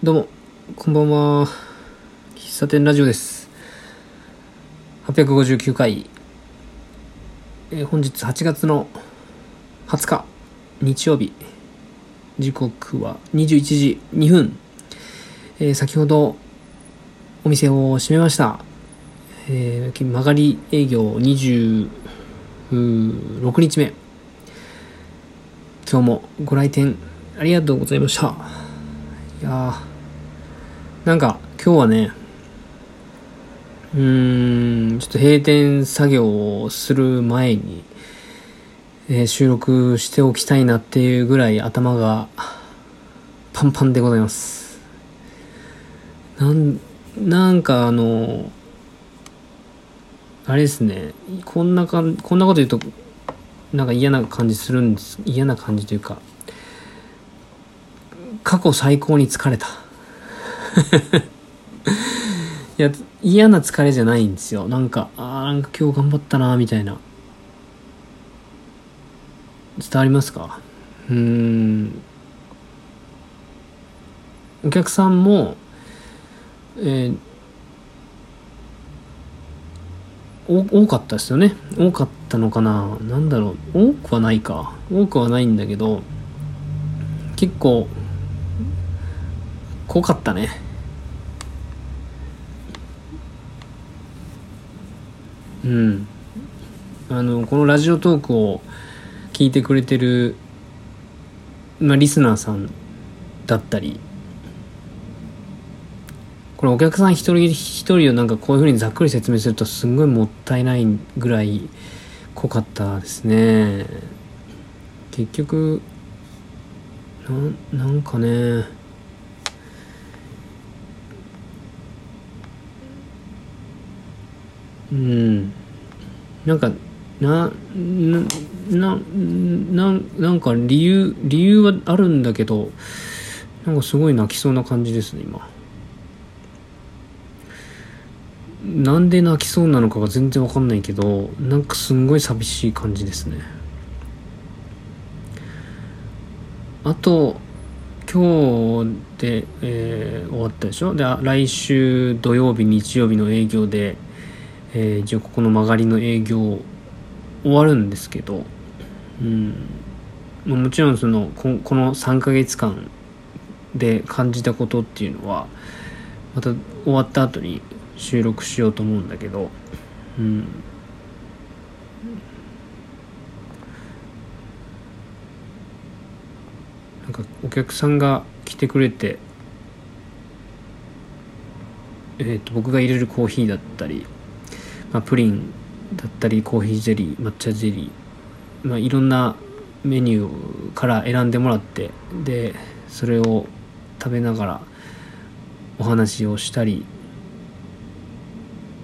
どうも、こんばんは。喫茶店ラジオです。859回。えー本日8月の20日、日曜日。時刻は21時2分。えー先ほど、お店を閉めました。えー曲がり営業26日目。今日もご来店ありがとうございました。いやーなんか今日はね、うーん、ちょっと閉店作業をする前に、えー収録しておきたいなっていうぐらい頭がパンパンでございます。なん、なんかあの、あれですね、こんなかん、こんなこと言うと、なんか嫌な感じするんです。嫌な感じというか、過去最高に疲れた。いや、嫌な疲れじゃないんですよ。なんか、あーなんか今日頑張ったな、みたいな。伝わりますか？うーん。お客さんも、えーお多かったですよね。多かったのかななんだろう。多くはないか。多くはないんだけど、結構、濃かったね。うん。あの、このラジオトークを聞いてくれてる、まあ、リスナーさんだったり、これお客さん一人一人をなんかこういうふうにざっくり説明するとすんごいもったいないぐらい濃かったですね。結局、ななんかね、うん。なんか、な、な、な、なんか理由、理由はあるんだけど、なんかすごい泣きそうな感じですね、今。なんで泣きそうなのかが全然わかんないけど、なんかすんごい寂しい感じですね。あと、今日で、えー終わったでしょ？で、来週土曜日、日曜日の営業で、えー一応ここの曲がりの営業終わるんですけど、うん、まあもちろんそのここの3ヶ月間で感じたことっていうのはまた終わった後に収録しようと思うんだけど、うん、なんかお客さんが来てくれて、えー、と僕が入れるコーヒーだったりまあ、プリンだったりコーヒーゼリー抹茶ゼリー、まあ、いろんなメニューから選んでもらってでそれを食べながらお話をしたり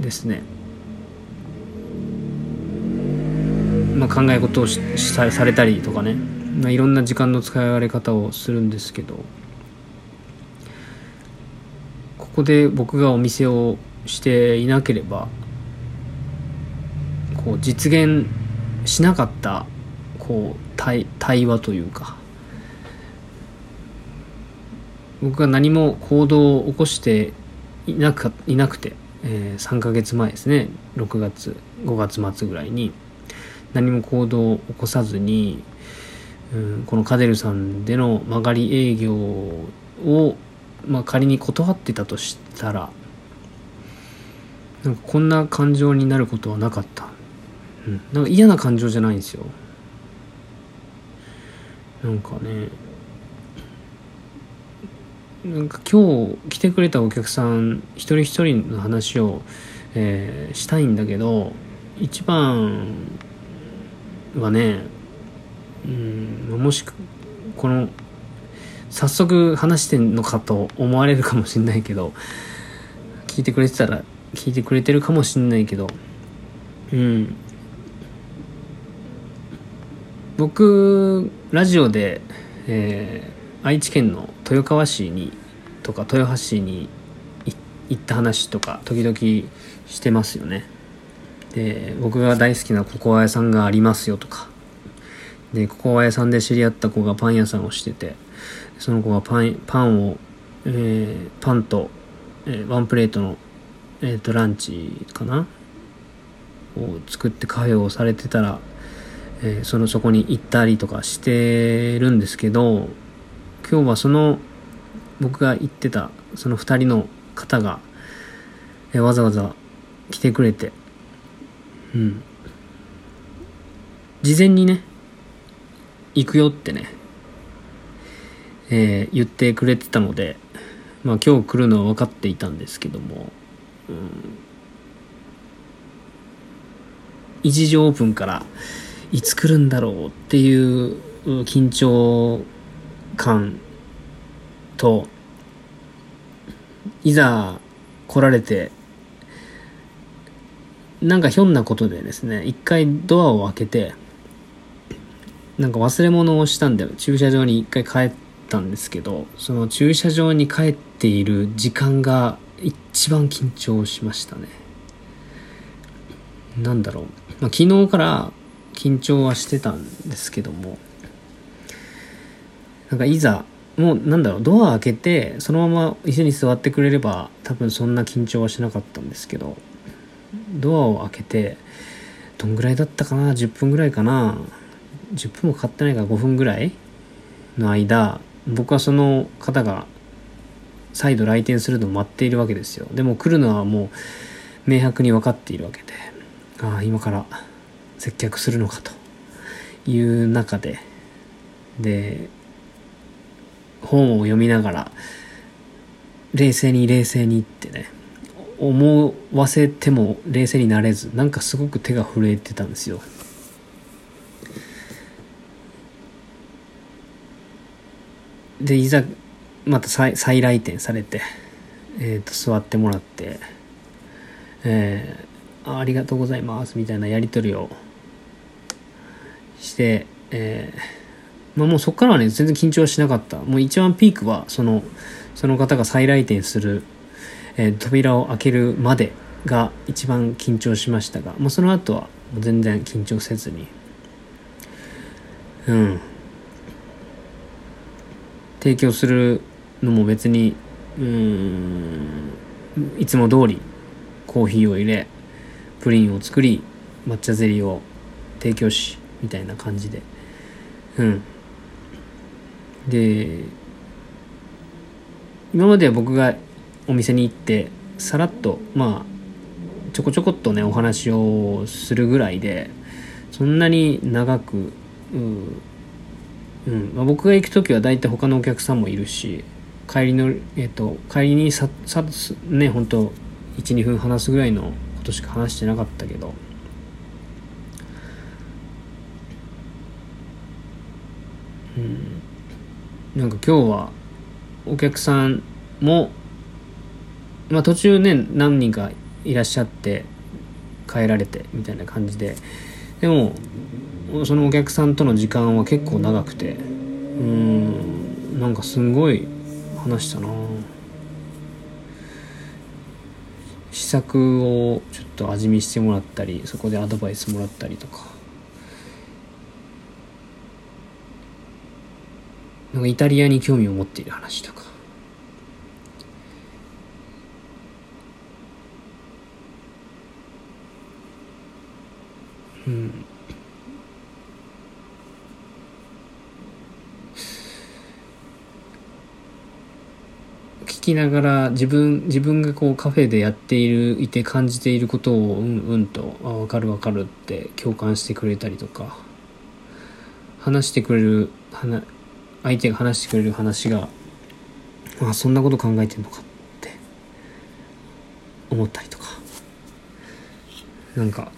ですね、まあ、考え事をしさされたりとかね、まあ、いろんな時間の使われ方をするんですけど。ここで僕がお店をしていなければこう実現しなかったこう対対話というか。僕が何も行動を起こしていなくいなくて、えー3ヶ月前ですね。6月5月末ぐらいに。何も行動を起こさずに、うん、このカデルさんでの曲がり営業を、まあ、仮に断ってたとしたらなんかこんな感情になることはなかった。うん、なんか嫌な感情じゃないんですよ。なんかね。なんか今日来てくれたお客さん一人一人の話を、えーしたいんだけど一番はねうんもしこの早速話してんのかと思われるかもしんないけど聞いてくれてたら聞いてくれてるかもしんないけどうん。僕ラジオで、えー愛知県の豊川市にとか豊橋市に行った話とか時々してますよね。で僕が大好きなココア屋さんがありますよとか。でココア屋さんで知り合った子がパン屋さんをしててその子がパンパンをえー、パンと、えー、ワンプレートの、えーと、ランチかな？を作ってカフェをされてたら、えー、そのそこに行ったりとかしてるんですけど今日はその僕が行ってたその2人の方が、えー、わざわざ来てくれてうん。事前にね行くよってね、えー、言ってくれてたのでまあ今日来るのは分かっていたんですけども、うん、一時オープンからいつ来るんだろうっていう緊張感といざ来られてなんかひょんなことでですね一回ドアを開けてなんか忘れ物をしたんで駐車場に一回帰ったんですけどその駐車場に帰っている時間が一番緊張しましたね。なんだろう、まあ、昨日から緊張はしてたんですけども。なんかいざもうなんだろうドア開けてそのまま椅子に座ってくれれば多分そんな緊張はしなかったんですけど。ドアを開けてどんぐらいだったかな？10分ぐらいかな？10分もかかってないか？ら5分ぐらいの間僕はその方が再度来店するのを待っているわけですよ。でも来るのはもう明白に分かっているわけで。ああ今から接客するのかという中でで本を読みながら冷静に冷静にってね思わせても冷静になれずなんかすごく手が震えてたんですよ。でいざまた再再来店されて、えー、と座ってもらって「えー、ありがとうございます」みたいなやり取りを、えー、まあ、もうそこからはね全然緊張しなかった。もう一番ピークはそのその方が再来店する、えー、扉を開けるまでが一番緊張しましたが、まあ、その後は全然緊張せずに。うん。提供するのも別にうんいつも通りコーヒーを入れプリンを作り抹茶ゼリーを提供しみたいな感じで。うん。で今までは僕がお店に行ってさらっとまあちょこちょこっとねお話をするぐらいでそんなに長くうん。まあ、僕が行く時は大体他のお客さんもいるし帰りの、えーと、帰りにささね本当12分話すぐらいのことしか話してなかったけど。うん。なんか今日はお客さんもまあ途中ね何人かいらっしゃって帰られてみたいな感じで。でもそのお客さんとの時間は結構長くて。うん。なんかすんごい話したな。試作をちょっと味見してもらったりそこでアドバイスもらったりとか。なんかイタリアに興味を持っている話とか。うん。聞きながら自分自分がこうカフェでやっているいて感じていることをうんうんとあ分かる分かるって共感してくれたりとか話してくれる話相手が話してくれる話があそんなこと考えてんのかって思ったりとかなんか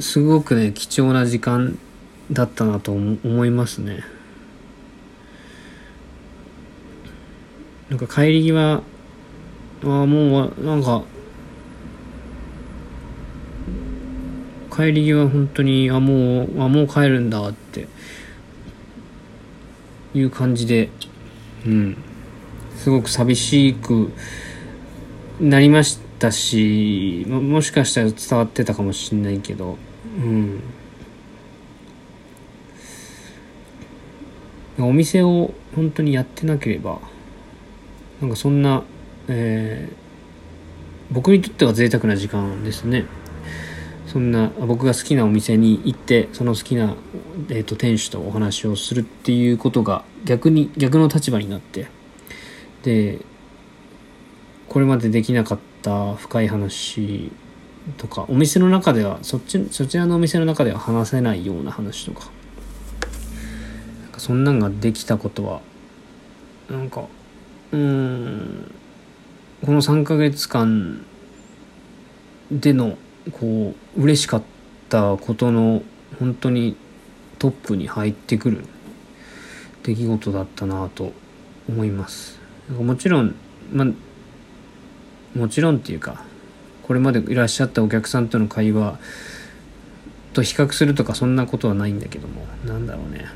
すごくね貴重な時間だったなと思いますね。なんか帰り際ああもうなんか帰り際本当にあもうあもう帰るんだっていう感じでうん。すごく寂しくなりましたしももしかしたら伝わってたかもしれないけど。うん。お店を本当にやってなければなんかそんな、えー、僕にとっては贅沢な時間ですねそんな僕が好きなお店に行ってその好きな、えーと、店主とお話をするっていうことが逆に逆の立場になってでこれまでできなかった深い話とかお店の中ではそっちそちらのお店の中では話せないような話とかなんかそんなんができたことはなんかうんこの3ヶ月間でのこう嬉しかったことの本当にトップに入ってくる出来事だったなと思います。もちろんまもちろんっていうかこれまでいらっしゃったお客さんとの会話と比較するとかそんなことはないんだけどもなんだろうね。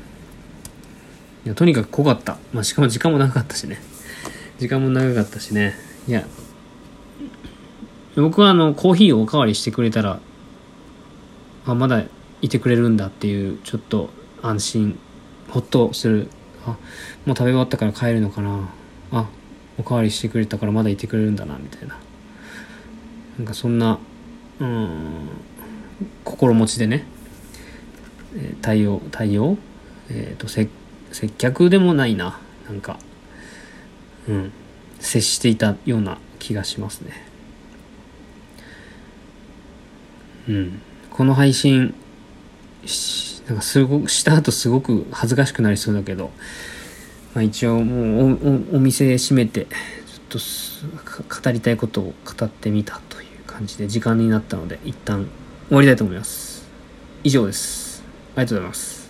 いやとにかく濃かった、まあ、しかも時間も長かったしね。時間も長かったしね。いや僕はあのコーヒーをおかわりしてくれたらあまだいてくれるんだっていうちょっと安心ほっとする。あもう食べ終わったから帰るのかな。あおかわりしてくれたからまだいてくれるんだなみたいな。なんかそんなうん心持ちでね対応対応？えっ、ー、と接客でもないな。なんかうん接していたような気がしますね。うん。この配信なんかすごくした後すごく恥ずかしくなりそうだけど、まあ、一応もうおお店閉めてちょっと語りたいことを語ってみたという感じで時間になったので一旦終わりたいと思います。以上です。ありがとうございます。